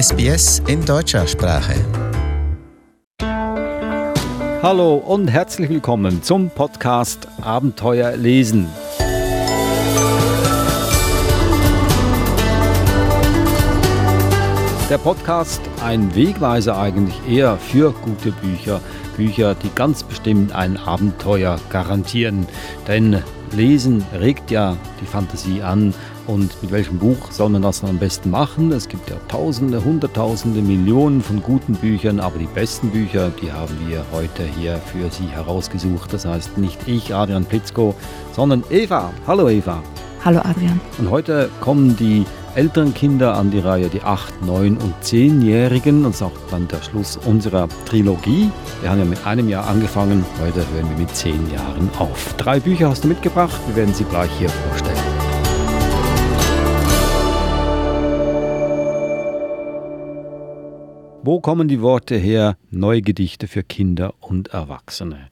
SBS in deutscher Sprache. Hallo und herzlich willkommen zum Podcast Abenteuer lesen. Der Podcast ein Wegweiser eigentlich eher für gute Bücher. Bücher, die ganz bestimmt ein Abenteuer garantieren. Denn Lesen regt ja die Fantasie an. Und mit welchem Buch soll man das am besten machen? Es gibt ja Tausende, Hunderttausende, Millionen von guten Büchern, aber die besten Bücher, die haben wir heute hier für Sie herausgesucht. Das heißt nicht ich, Adrian Plitzko, sondern Eva. Hallo Eva. Hallo Adrian. Und heute kommen die älteren Kinder an die Reihe, die 8, 9 und 10-Jährigen. Und das ist auch dann der Schluss unserer Trilogie. Wir haben ja mit einem Jahr angefangen, heute hören wir mit 10 Jahren auf. Drei Bücher hast du mitgebracht, wir werden sie gleich hier vorstellen. Wo kommen die Worte her? Neue Gedichte für Kinder und Erwachsene.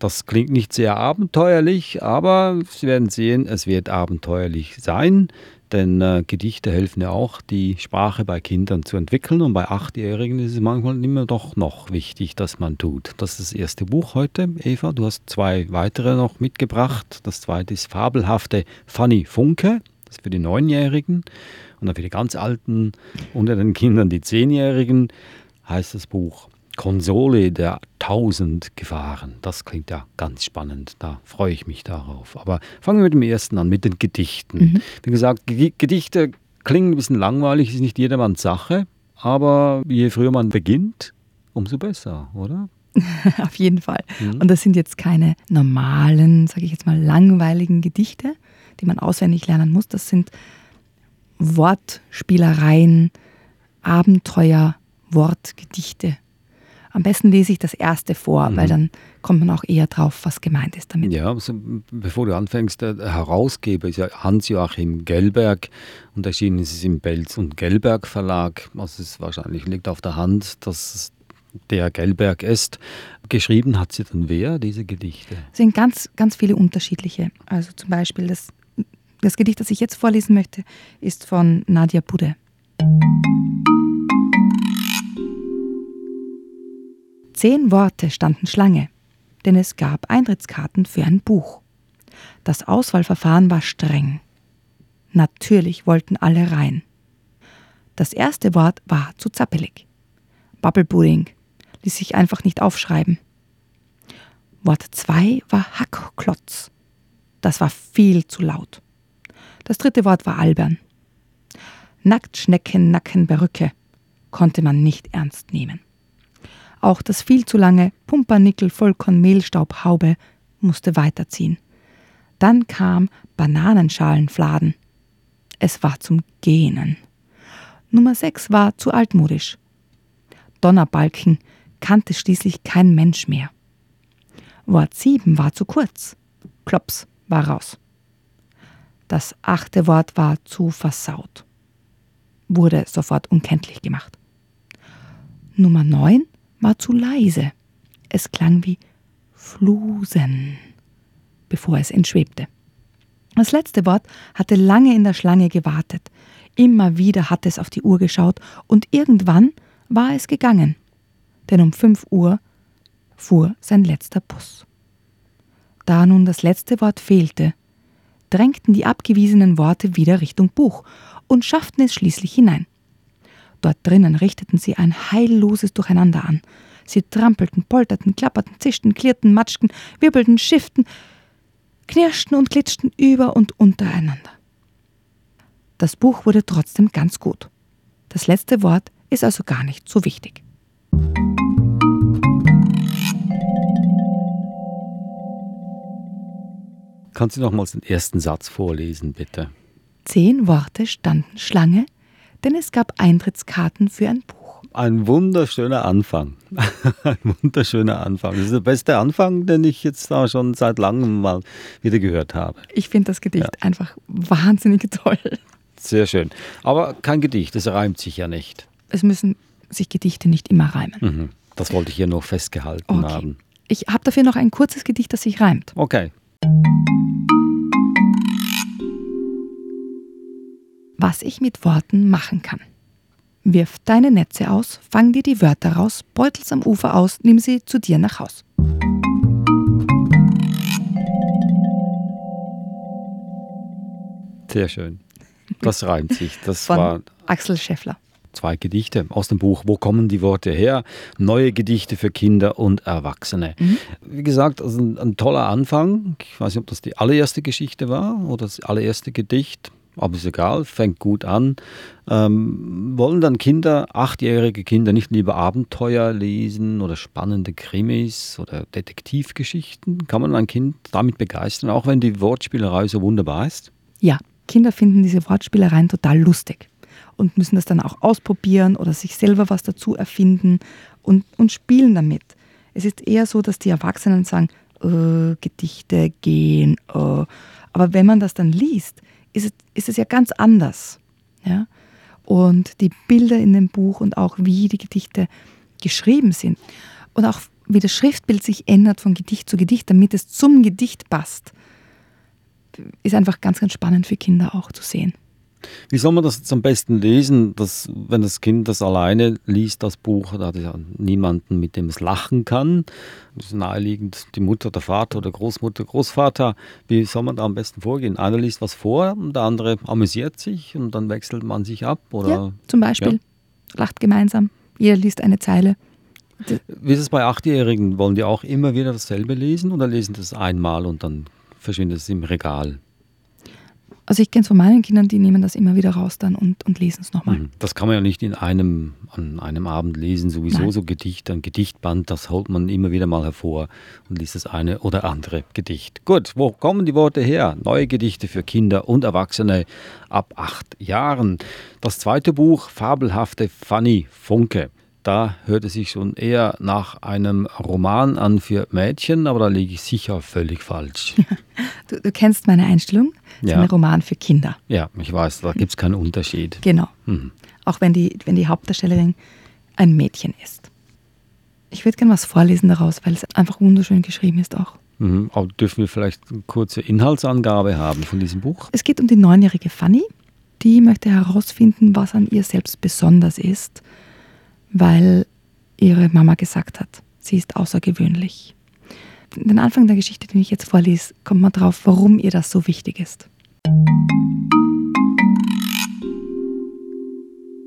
Das klingt nicht sehr abenteuerlich, aber Sie werden sehen, es wird abenteuerlich sein. Denn äh, Gedichte helfen ja auch, die Sprache bei Kindern zu entwickeln. Und bei Achtjährigen ist es manchmal immer doch noch wichtig, dass man tut. Das ist das erste Buch heute, Eva. Du hast zwei weitere noch mitgebracht. Das zweite ist Fabelhafte Fanny Funke. Das ist für die Neunjährigen. Und dann für die ganz Alten unter den Kindern, die Zehnjährigen, heißt das Buch Konsole der tausend Gefahren. Das klingt ja ganz spannend. Da freue ich mich darauf. Aber fangen wir mit dem ersten an, mit den Gedichten. Mhm. Wie gesagt, Gedichte klingen ein bisschen langweilig, ist nicht jedermanns Sache. Aber je früher man beginnt, umso besser, oder? Auf jeden Fall. Mhm. Und das sind jetzt keine normalen, sage ich jetzt mal, langweiligen Gedichte, die man auswendig lernen muss. Das sind Wortspielereien, Abenteuer, Wortgedichte. Am besten lese ich das erste vor, mhm. weil dann kommt man auch eher drauf, was gemeint ist damit. Ja, also bevor du anfängst, der Herausgeber ist ja Hans-Joachim Gellberg und erschienen ist es im Belz und Gellberg Verlag. Also es wahrscheinlich liegt auf der Hand, dass der Gellberg ist. Geschrieben hat sie dann wer, diese Gedichte? Es sind ganz, ganz viele unterschiedliche. Also zum Beispiel das, das Gedicht, das ich jetzt vorlesen möchte, ist von Nadia Budde. Zehn Worte standen Schlange, denn es gab Eintrittskarten für ein Buch. Das Auswahlverfahren war streng. Natürlich wollten alle rein. Das erste Wort war zu zappelig. Bubblepudding ließ sich einfach nicht aufschreiben. Wort 2 war Hackklotz. Das war viel zu laut. Das dritte Wort war albern. Nacktschnecken, Nackenberücke konnte man nicht ernst nehmen. Auch das viel zu lange Pumpernickel Vollkorn Mehlstaub Haube musste weiterziehen. Dann kam Bananenschalenfladen. Es war zum Gähnen. Nummer 6 war zu altmodisch. Donnerbalken kannte schließlich kein Mensch mehr. Wort 7 war zu kurz. Klops war raus. Das achte Wort war zu versaut. Wurde sofort unkenntlich gemacht. Nummer 9 war zu leise. Es klang wie Flusen, bevor es entschwebte. Das letzte Wort hatte lange in der Schlange gewartet. Immer wieder hatte es auf die Uhr geschaut und irgendwann war es gegangen. Denn um fünf Uhr fuhr sein letzter Bus. Da nun das letzte Wort fehlte, drängten die abgewiesenen Worte wieder Richtung Buch und schafften es schließlich hinein. Dort drinnen richteten sie ein heilloses Durcheinander an. Sie trampelten, polterten, klapperten, zischten, klirrten, matschten, wirbelten, schifften, knirschten und glitschten über und untereinander. Das Buch wurde trotzdem ganz gut. Das letzte Wort ist also gar nicht so wichtig. Kannst du nochmals den ersten Satz vorlesen, bitte? Zehn Worte standen Schlange denn es gab Eintrittskarten für ein Buch. Ein wunderschöner Anfang. ein wunderschöner Anfang. Das ist der beste Anfang, den ich jetzt da schon seit langem mal wieder gehört habe. Ich finde das Gedicht ja. einfach wahnsinnig toll. Sehr schön. Aber kein Gedicht, das reimt sich ja nicht. Es müssen sich Gedichte nicht immer reimen. Mhm. Das wollte ich hier noch festgehalten okay. haben. Ich habe dafür noch ein kurzes Gedicht, das sich reimt. Okay. Was ich mit Worten machen kann. Wirf deine Netze aus, fang dir die Wörter raus, beutels am Ufer aus, nimm sie zu dir nach Haus. Sehr schön. Das reimt sich. Das Von war Axel Scheffler. zwei Gedichte aus dem Buch Wo kommen die Worte her? Neue Gedichte für Kinder und Erwachsene. Wie gesagt, also ein, ein toller Anfang. Ich weiß nicht, ob das die allererste Geschichte war oder das allererste Gedicht. Aber ist egal, fängt gut an. Ähm, wollen dann Kinder, achtjährige Kinder, nicht lieber Abenteuer lesen oder spannende Krimis oder Detektivgeschichten? Kann man ein Kind damit begeistern, auch wenn die Wortspielerei so wunderbar ist? Ja, Kinder finden diese Wortspielereien total lustig und müssen das dann auch ausprobieren oder sich selber was dazu erfinden und, und spielen damit. Es ist eher so, dass die Erwachsenen sagen, äh, Gedichte gehen. Äh. Aber wenn man das dann liest, ist es, ist es ja ganz anders. Ja? Und die Bilder in dem Buch und auch wie die Gedichte geschrieben sind und auch wie das Schriftbild sich ändert von Gedicht zu Gedicht, damit es zum Gedicht passt, ist einfach ganz, ganz spannend für Kinder auch zu sehen. Wie soll man das jetzt am besten lesen, dass, wenn das Kind das alleine liest, das Buch, da hat es ja niemanden, mit dem es lachen kann. Das ist naheliegend, die Mutter, der Vater oder Großmutter, Großvater. Wie soll man da am besten vorgehen? Einer liest was vor und der andere amüsiert sich und dann wechselt man sich ab? Oder? Ja, zum Beispiel lacht gemeinsam, jeder liest eine Zeile. Wie ist es bei Achtjährigen? Wollen die auch immer wieder dasselbe lesen oder lesen das einmal und dann verschwindet es im Regal? Also ich kenne es von meinen Kindern, die nehmen das immer wieder raus dann und, und lesen es nochmal. Mhm. Das kann man ja nicht in einem, an einem Abend lesen, sowieso Nein. so Gedichte, ein Gedichtband, das holt man immer wieder mal hervor und liest das eine oder andere Gedicht. Gut, wo kommen die Worte her? Neue Gedichte für Kinder und Erwachsene ab acht Jahren. Das zweite Buch, Fabelhafte Fanny Funke. Da hört es sich schon eher nach einem Roman an für Mädchen, aber da liege ich sicher völlig falsch. Du, du kennst meine Einstellung, es ist Ja. ein Roman für Kinder. Ja, ich weiß, da gibt es keinen Unterschied. Genau. Mhm. Auch wenn die, wenn die Hauptdarstellerin ein Mädchen ist. Ich würde gerne was vorlesen daraus, weil es einfach wunderschön geschrieben ist auch. Mhm. Aber dürfen wir vielleicht eine kurze Inhaltsangabe haben von diesem Buch? Es geht um die neunjährige Fanny. Die möchte herausfinden, was an ihr selbst besonders ist, weil ihre Mama gesagt hat, sie ist außergewöhnlich. Den Anfang der Geschichte, den ich jetzt vorlese, kommt man drauf, warum ihr das so wichtig ist.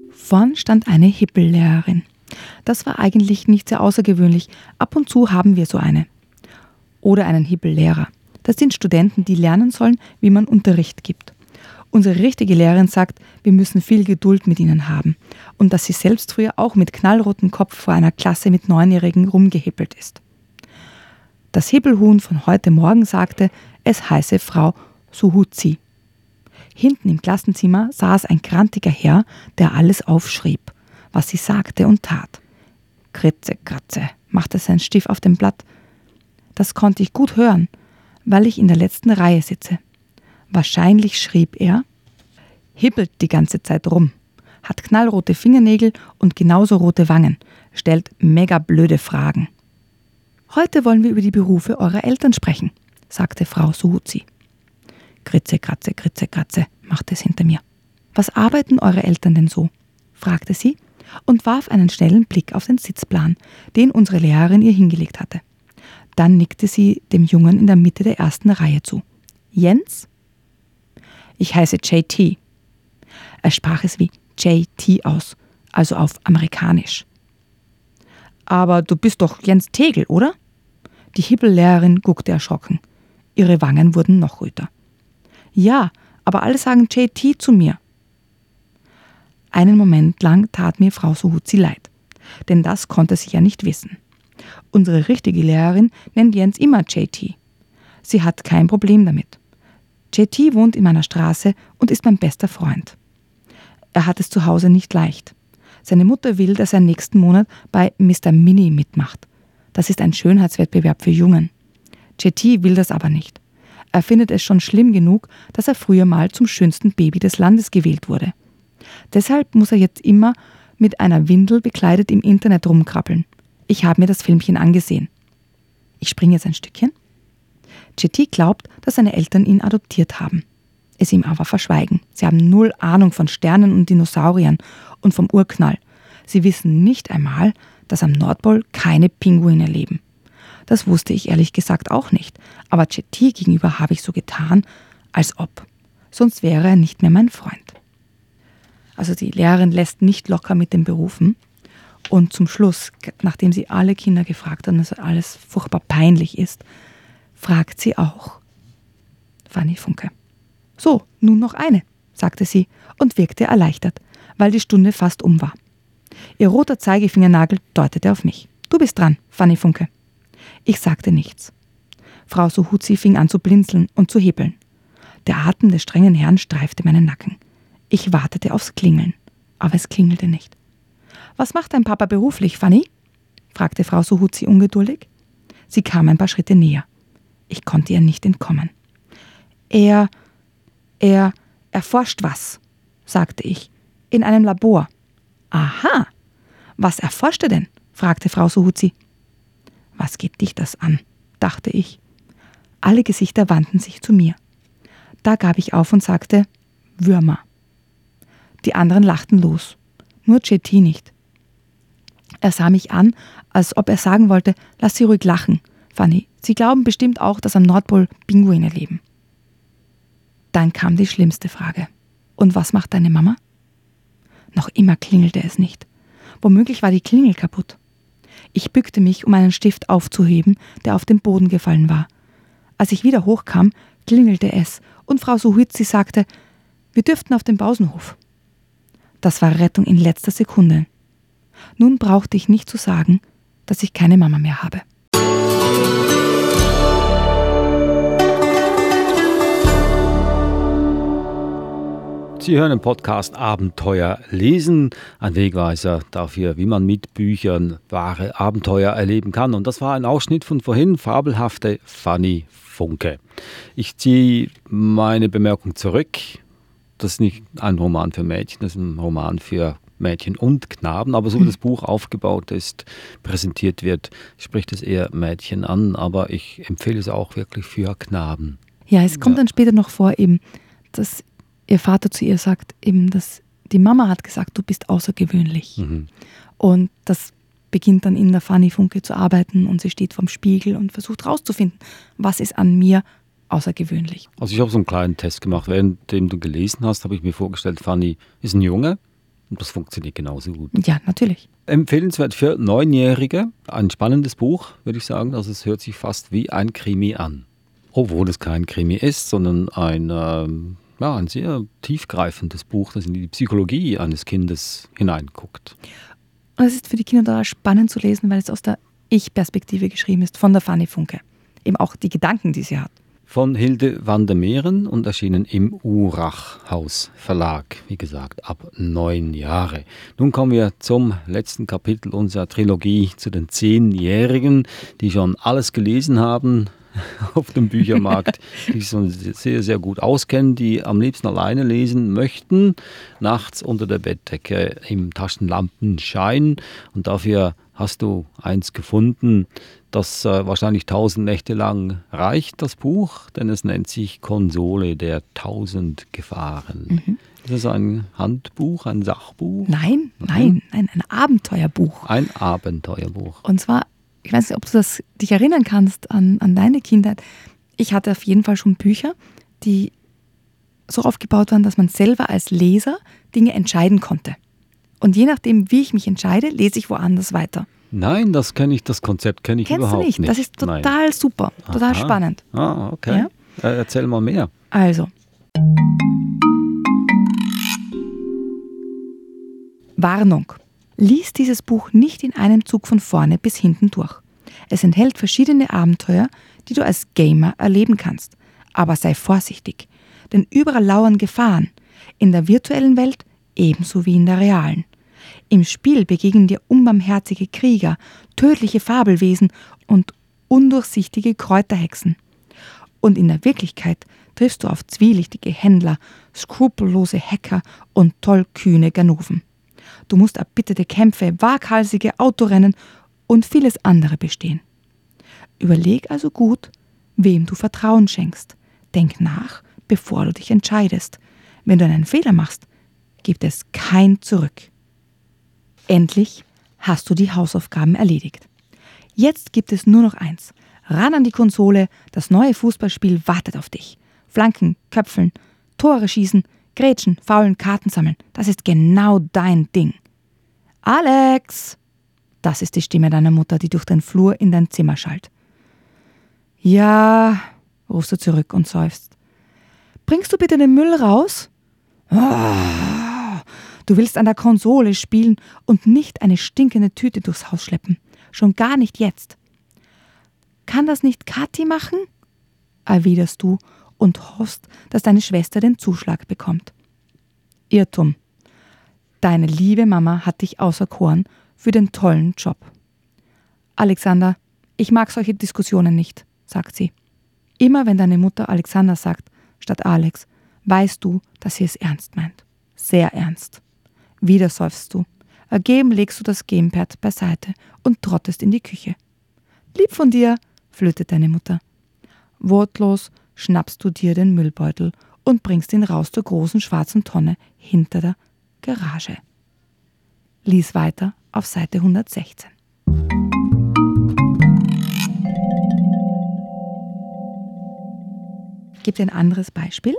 Vorn stand eine Hippellehrerin. Das war eigentlich nicht sehr außergewöhnlich. Ab und zu haben wir so eine. Oder einen Hippellehrer. Das sind Studenten, die lernen sollen, wie man Unterricht gibt. Unsere richtige Lehrerin sagt, wir müssen viel Geduld mit ihnen haben und dass sie selbst früher auch mit knallrotem Kopf vor einer Klasse mit Neunjährigen rumgehippelt ist. Das Hippelhuhn von heute Morgen sagte, es heiße Frau Suhuzi. Hinten im Klassenzimmer saß ein grantiger Herr, der alles aufschrieb, was sie sagte und tat. Kritze, kratze, machte sein Stift auf dem Blatt. Das konnte ich gut hören, weil ich in der letzten Reihe sitze. Wahrscheinlich schrieb er, hippelt die ganze Zeit rum, hat knallrote Fingernägel und genauso rote Wangen, stellt mega blöde Fragen. Heute wollen wir über die Berufe eurer Eltern sprechen, sagte Frau Suhuzi. Kritze, kratze, kritze, kratze, machte es hinter mir. Was arbeiten eure Eltern denn so? fragte sie und warf einen schnellen Blick auf den Sitzplan, den unsere Lehrerin ihr hingelegt hatte. Dann nickte sie dem Jungen in der Mitte der ersten Reihe zu. Jens? Ich heiße JT. Er sprach es wie JT aus, also auf amerikanisch. Aber du bist doch Jens Tegel, oder? Die Hippellehrerin guckte erschrocken. Ihre Wangen wurden noch röter. Ja, aber alle sagen JT zu mir. Einen Moment lang tat mir Frau Suhuzi leid, denn das konnte sie ja nicht wissen. Unsere richtige Lehrerin nennt Jens immer JT. Sie hat kein Problem damit. JT wohnt in meiner Straße und ist mein bester Freund. Er hat es zu Hause nicht leicht. Seine Mutter will, dass er nächsten Monat bei Mr. Mini mitmacht. Das ist ein Schönheitswettbewerb für Jungen. JT will das aber nicht. Er findet es schon schlimm genug, dass er früher mal zum schönsten Baby des Landes gewählt wurde. Deshalb muss er jetzt immer mit einer Windel bekleidet im Internet rumkrabbeln. Ich habe mir das Filmchen angesehen. Ich springe jetzt ein Stückchen. JT glaubt, dass seine Eltern ihn adoptiert haben. es ihm aber verschweigen. Sie haben null Ahnung von Sternen und Dinosauriern und vom Urknall. Sie wissen nicht einmal, dass am Nordpol keine Pinguine leben. Das wusste ich ehrlich gesagt auch nicht, aber Chetty gegenüber habe ich so getan, als ob. Sonst wäre er nicht mehr mein Freund. Also die Lehrerin lässt nicht locker mit den Berufen. Und zum Schluss, nachdem sie alle Kinder gefragt hat es alles furchtbar peinlich ist, fragt sie auch Fanny Funke. So, nun noch eine, sagte sie und wirkte erleichtert, weil die Stunde fast um war. Ihr roter Zeigefingernagel deutete auf mich. Du bist dran, Fanny Funke. Ich sagte nichts. Frau Suhuzi fing an zu blinzeln und zu hebeln. Der Atem des strengen Herrn streifte meinen Nacken. Ich wartete aufs Klingeln, aber es klingelte nicht. Was macht dein Papa beruflich, Fanny? fragte Frau Suhuzi ungeduldig. Sie kam ein paar Schritte näher. Ich konnte ihr nicht entkommen. Er, er erforscht was, sagte ich, in einem Labor. Aha. Was erforscht er denn? fragte Frau Suhuzi. Was geht dich das an? dachte ich. Alle Gesichter wandten sich zu mir. Da gab ich auf und sagte Würmer. Die anderen lachten los. Nur JT nicht. Er sah mich an, als ob er sagen wollte, lass sie ruhig lachen, Fanny. Sie glauben bestimmt auch, dass am Nordpol Pinguine leben. Dann kam die schlimmste Frage. Und was macht deine Mama? Noch immer klingelte es nicht. Womöglich war die Klingel kaputt. Ich bückte mich, um einen Stift aufzuheben, der auf den Boden gefallen war. Als ich wieder hochkam, klingelte es und Frau Suhitzi sagte, wir dürften auf den Pausenhof. Das war Rettung in letzter Sekunde. Nun brauchte ich nicht zu sagen, dass ich keine Mama mehr habe. Sie hören den Podcast Abenteuer lesen, ein Wegweiser dafür, wie man mit Büchern wahre Abenteuer erleben kann. Und das war ein Ausschnitt von vorhin, fabelhafte Fanny Funke. Ich ziehe meine Bemerkung zurück. Das ist nicht ein Roman für Mädchen, das ist ein Roman für Mädchen und Knaben. Aber so wie das Buch aufgebaut ist, präsentiert wird, spricht es eher Mädchen an. Aber ich empfehle es auch wirklich für Knaben. Ja, es kommt ja. dann später noch vor, eben, dass ihr Vater zu ihr sagt, eben, dass die Mama hat gesagt, du bist außergewöhnlich. Mhm. Und das beginnt dann in der Fanny Funke zu arbeiten und sie steht vorm Spiegel und versucht herauszufinden, was ist an mir außergewöhnlich. Also ich habe so einen kleinen Test gemacht. Währenddem du gelesen hast, habe ich mir vorgestellt, Fanny ist ein Junge und das funktioniert genauso gut. Ja, natürlich. Empfehlenswert für Neunjährige. Ein spannendes Buch, würde ich sagen. Also es hört sich fast wie ein Krimi an. Obwohl es kein Krimi ist, sondern ein ähm, ja, ein sehr tiefgreifendes Buch, das in die Psychologie eines Kindes hineinguckt. Und es ist für die Kinder total spannend zu lesen, weil es aus der Ich-Perspektive geschrieben ist, von der Fanny Funke. Eben auch die Gedanken, die sie hat. Von Hilde van der Meeren und erschienen im Urachhaus Verlag, wie gesagt, ab neun Jahre. Nun kommen wir zum letzten Kapitel unserer Trilogie zu den Zehnjährigen, die schon alles gelesen haben, auf dem Büchermarkt, die sich sehr, sehr gut auskennen, die am liebsten alleine lesen möchten, nachts unter der Bettdecke im Taschenlampenschein. Und dafür hast du eins gefunden, das äh, wahrscheinlich tausend Nächte lang reicht, das Buch, denn es nennt sich Konsole der tausend Gefahren. Mhm. Ist das ein Handbuch, ein Sachbuch? Nein, nein, nein, ein Abenteuerbuch. Ein Abenteuerbuch. Und zwar ich weiß nicht, ob du das, dich erinnern kannst an, an deine Kindheit. Ich hatte auf jeden Fall schon Bücher, die so aufgebaut waren, dass man selber als Leser Dinge entscheiden konnte. Und je nachdem, wie ich mich entscheide, lese ich woanders weiter. Nein, das kenne ich, das Konzept kenne ich Kennst überhaupt du nicht? nicht. Das ist total Nein. super, total Aha. spannend. Ah, okay. Ja? Äh, erzähl mal mehr. Also. Warnung. Lies dieses Buch nicht in einem Zug von vorne bis hinten durch. Es enthält verschiedene Abenteuer, die du als Gamer erleben kannst. Aber sei vorsichtig, denn überall lauern Gefahren, in der virtuellen Welt ebenso wie in der realen. Im Spiel begegnen dir unbarmherzige Krieger, tödliche Fabelwesen und undurchsichtige Kräuterhexen. Und in der Wirklichkeit triffst du auf zwielichtige Händler, skrupellose Hacker und tollkühne Ganoven. Du musst erbitterte Kämpfe, waghalsige Autorennen und vieles andere bestehen. Überleg also gut, wem du Vertrauen schenkst. Denk nach, bevor du dich entscheidest. Wenn du einen Fehler machst, gibt es kein Zurück. Endlich hast du die Hausaufgaben erledigt. Jetzt gibt es nur noch eins. Ran an die Konsole, das neue Fußballspiel wartet auf dich. Flanken, Köpfeln, Tore schießen, Grätschen, faulen, Karten sammeln. Das ist genau dein Ding. Alex! Das ist die Stimme deiner Mutter, die durch den Flur in dein Zimmer schallt. Ja, rufst du zurück und seufzt. Bringst du bitte den Müll raus? Oh, du willst an der Konsole spielen und nicht eine stinkende Tüte durchs Haus schleppen. Schon gar nicht jetzt. Kann das nicht Kathi machen? erwiderst du und hoffst, dass deine Schwester den Zuschlag bekommt. Irrtum. Deine liebe Mama hat dich auserkoren für den tollen Job. Alexander, ich mag solche Diskussionen nicht, sagt sie. Immer wenn deine Mutter Alexander sagt, statt Alex, weißt du, dass sie es ernst meint. Sehr ernst. Wieder seufzt du. Ergeben legst du das Gamepad beiseite und trottest in die Küche. Lieb von dir, flötet deine Mutter. Wortlos schnappst du dir den Müllbeutel und bringst ihn raus zur großen schwarzen Tonne hinter der Garage. Lies weiter auf Seite 116. Gibt ein anderes Beispiel?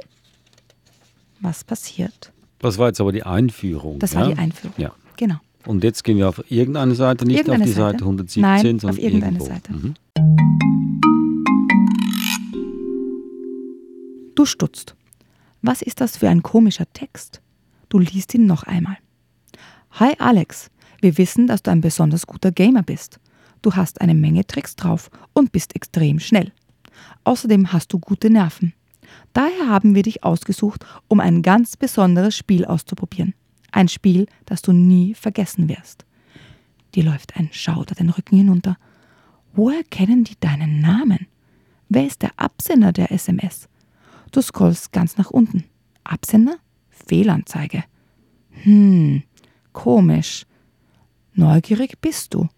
Was passiert? Das war jetzt aber die Einführung. Das war die Einführung. Ja. Genau. Und jetzt gehen wir auf irgendeine Seite, nicht Irgendeine auf die Seite, Seite? 117, Nein, sondern auf irgendeine irgendwo. Seite. Mhm. Du stutzt. Was ist das für ein komischer Text? Du liest ihn noch einmal. Hi Alex, wir wissen, dass du ein besonders guter Gamer bist. Du hast eine Menge Tricks drauf und bist extrem schnell. Außerdem hast du gute Nerven. Daher haben wir dich ausgesucht, um ein ganz besonderes Spiel auszuprobieren. Ein Spiel, das du nie vergessen wirst. Dir läuft ein Schauder den Rücken hinunter. Woher kennen die deinen Namen? Wer ist der Absender der SMS? Du scrollst ganz nach unten. Absender? Fehlanzeige. Hm, komisch. Neugierig bist du.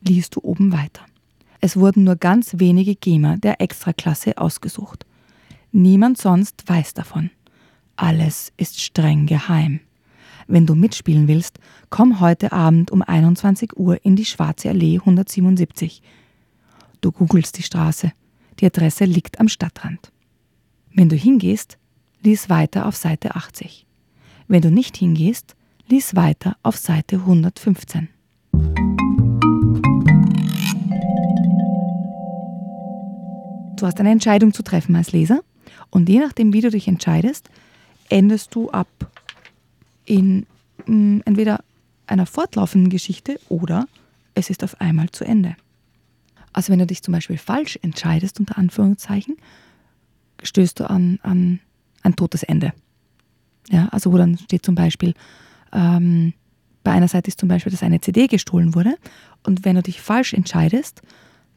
Liest du oben weiter. Es wurden nur ganz wenige Gamer der Extraklasse ausgesucht. Niemand sonst weiß davon. Alles ist streng geheim. Wenn du mitspielen willst, komm heute Abend um 21 Uhr in die Schwarze Allee 177. Du googelst die Straße. Die Adresse liegt am Stadtrand. Wenn du hingehst, lies weiter auf Seite 80. Wenn du nicht hingehst, lies weiter auf Seite 115. Du hast eine Entscheidung zu treffen als Leser und je nachdem, wie du dich entscheidest, endest du ab in mh, entweder einer fortlaufenden Geschichte oder es ist auf einmal zu Ende. Also wenn du dich zum Beispiel falsch entscheidest, unter Anführungszeichen, stößt du an, an ein totes Ende. Ja, also wo dann steht zum Beispiel, ähm, bei einer Seite ist zum Beispiel, dass eine CD gestohlen wurde und wenn du dich falsch entscheidest,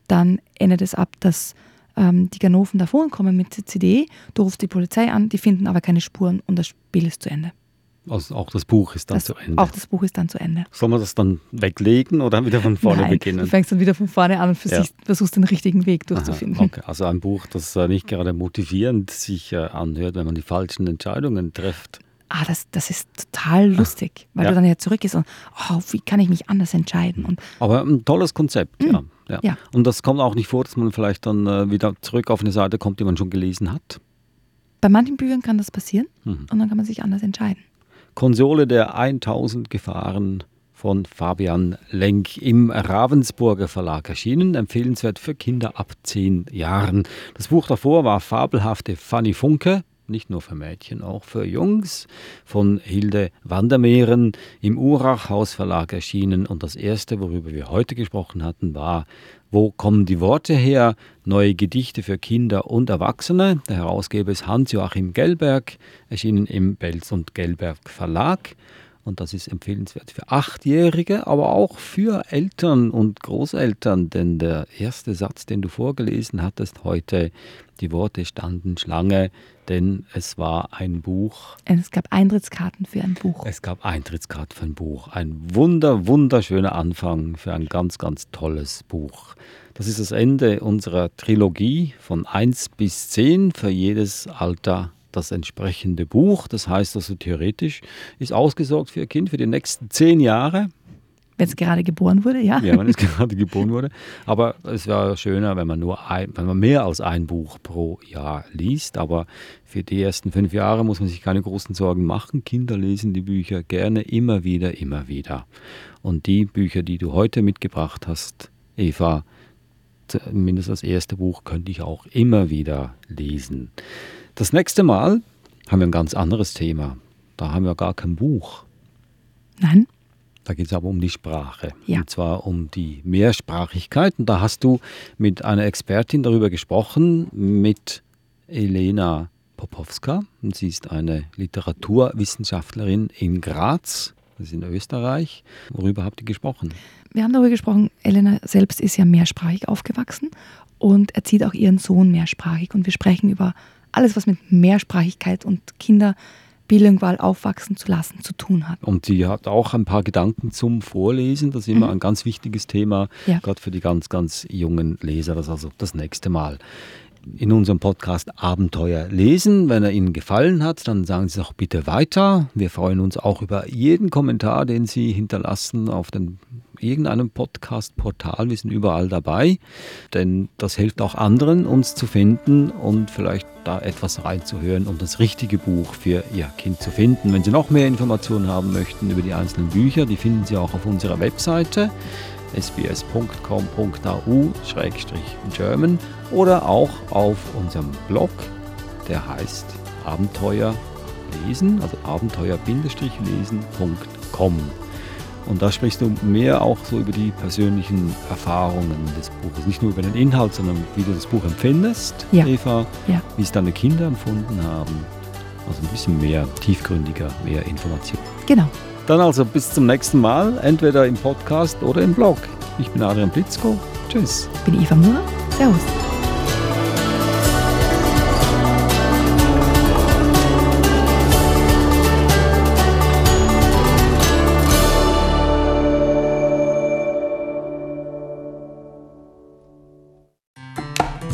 dann endet es ab, dass ähm, die Ganoven davon kommen mit der CD, du rufst die Polizei an, die finden aber keine Spuren und das Spiel ist zu Ende. Also auch das Buch ist dann Das, zu Ende. Auch das Buch ist dann zu Ende. Soll man das dann weglegen oder wieder von vorne Nein, beginnen? du fängst dann wieder von vorne an und Ja. versuchst, versuchst den richtigen Weg Aha, durchzufinden. okay. Also ein Buch, das äh, nicht gerade motivierend sich äh, anhört, wenn man die falschen Entscheidungen trifft. Ah, das, das ist total lustig, weil Ja. du dann ja zurückgehst und, oh, wie kann ich mich anders entscheiden? Und Aber ein tolles Konzept, ja. ja. Mhm. Ja. Und das kommt auch nicht vor, dass man vielleicht dann äh, wieder zurück auf eine Seite kommt, die man schon gelesen hat. bei manchen Büchern kann das passieren Mhm. und dann kann man sich anders entscheiden. Konsole der 1000 Gefahren von Fabian Lenk im Ravensburger Verlag erschienen, empfehlenswert für Kinder ab 10 Jahren. Das Buch davor war Fabelhafte Fanny Funke, nicht nur für Mädchen, auch für Jungs, von Hilde Wandermeeren im Urach Hausverlag erschienen. Und das erste, worüber wir heute gesprochen hatten, war Wo kommen die Worte her? Neue Gedichte für Kinder und Erwachsene. Der Herausgeber ist Hans-Joachim Gelberg, erschienen im Belz und Gelberg Verlag. Und das ist empfehlenswert für Achtjährige, aber auch für Eltern und Großeltern, denn der erste Satz, den du vorgelesen hattest heute, die Worte standen Schlange denn es war ein Buch. Es gab Eintrittskarten für ein Buch. Es gab Eintrittskarten für ein Buch. Ein wunder, wunderschöner Anfang für ein ganz, ganz tolles Buch. Das ist das Ende unserer Trilogie von 1 bis 10 für jedes Alter das entsprechende Buch. Das heißt also theoretisch ist ausgesorgt für Ihr Kind für die nächsten zehn Jahre. Wenn es gerade geboren wurde, ja. Ja, wenn es gerade geboren wurde. Aber es wäre schöner, wenn man nur ein, wenn man mehr als ein Buch pro Jahr liest. Aber für die ersten fünf Jahre muss man sich keine großen Sorgen machen. Kinder lesen die Bücher gerne immer wieder, immer wieder. Und die Bücher, die du heute mitgebracht hast, Eva, mindestens das erste Buch, könnte ich auch immer wieder lesen. Das nächste Mal haben wir ein ganz anderes Thema. Da haben wir gar kein Buch. Nein. Da geht es aber um die Sprache. Ja. Und zwar um die Mehrsprachigkeit. Und da hast du mit einer Expertin darüber gesprochen, mit Elena Popowska. Und sie ist eine Literaturwissenschaftlerin in Graz, das ist in Österreich. Worüber habt ihr gesprochen? Wir haben darüber gesprochen, Elena selbst ist ja mehrsprachig aufgewachsen und erzieht auch ihren Sohn mehrsprachig. Und wir sprechen über alles, was mit Mehrsprachigkeit und Kinder bilingual aufwachsen zu lassen zu tun hat. Und sie hat auch ein paar Gedanken zum Vorlesen. Das ist immer Mhm. ein ganz wichtiges Thema, Ja. gerade für die ganz, ganz jungen Leser. Das ist also das nächste Mal. In unserem Podcast Abenteuer lesen. Wenn er Ihnen gefallen hat, dann sagen Sie doch bitte weiter. Wir freuen uns auch über jeden Kommentar, den Sie hinterlassen auf den, irgendeinem Podcast-Portal. Wir sind überall dabei, denn das hilft auch anderen, uns zu finden und vielleicht da etwas reinzuhören, um das richtige Buch für Ihr Kind zu finden. Wenn Sie noch mehr Informationen haben möchten über die einzelnen Bücher, die finden Sie auch auf unserer Webseite sbs.com.au-german oder auch auf unserem Blog, der heißt Abenteuer lesen, also abenteuer-lesen.com. Und da sprichst du mehr auch so über die persönlichen Erfahrungen des Buches. Nicht nur über den Inhalt, sondern wie du das Buch empfindest, Ja. Eva, Ja. wie es deine Kinder empfunden haben. Also ein bisschen mehr tiefgründiger, mehr Information. Genau. Dann also bis zum nächsten Mal, entweder im Podcast oder im Blog. Ich bin Adrian Blitzko. Tschüss. Ich bin Eva Muhr. Servus.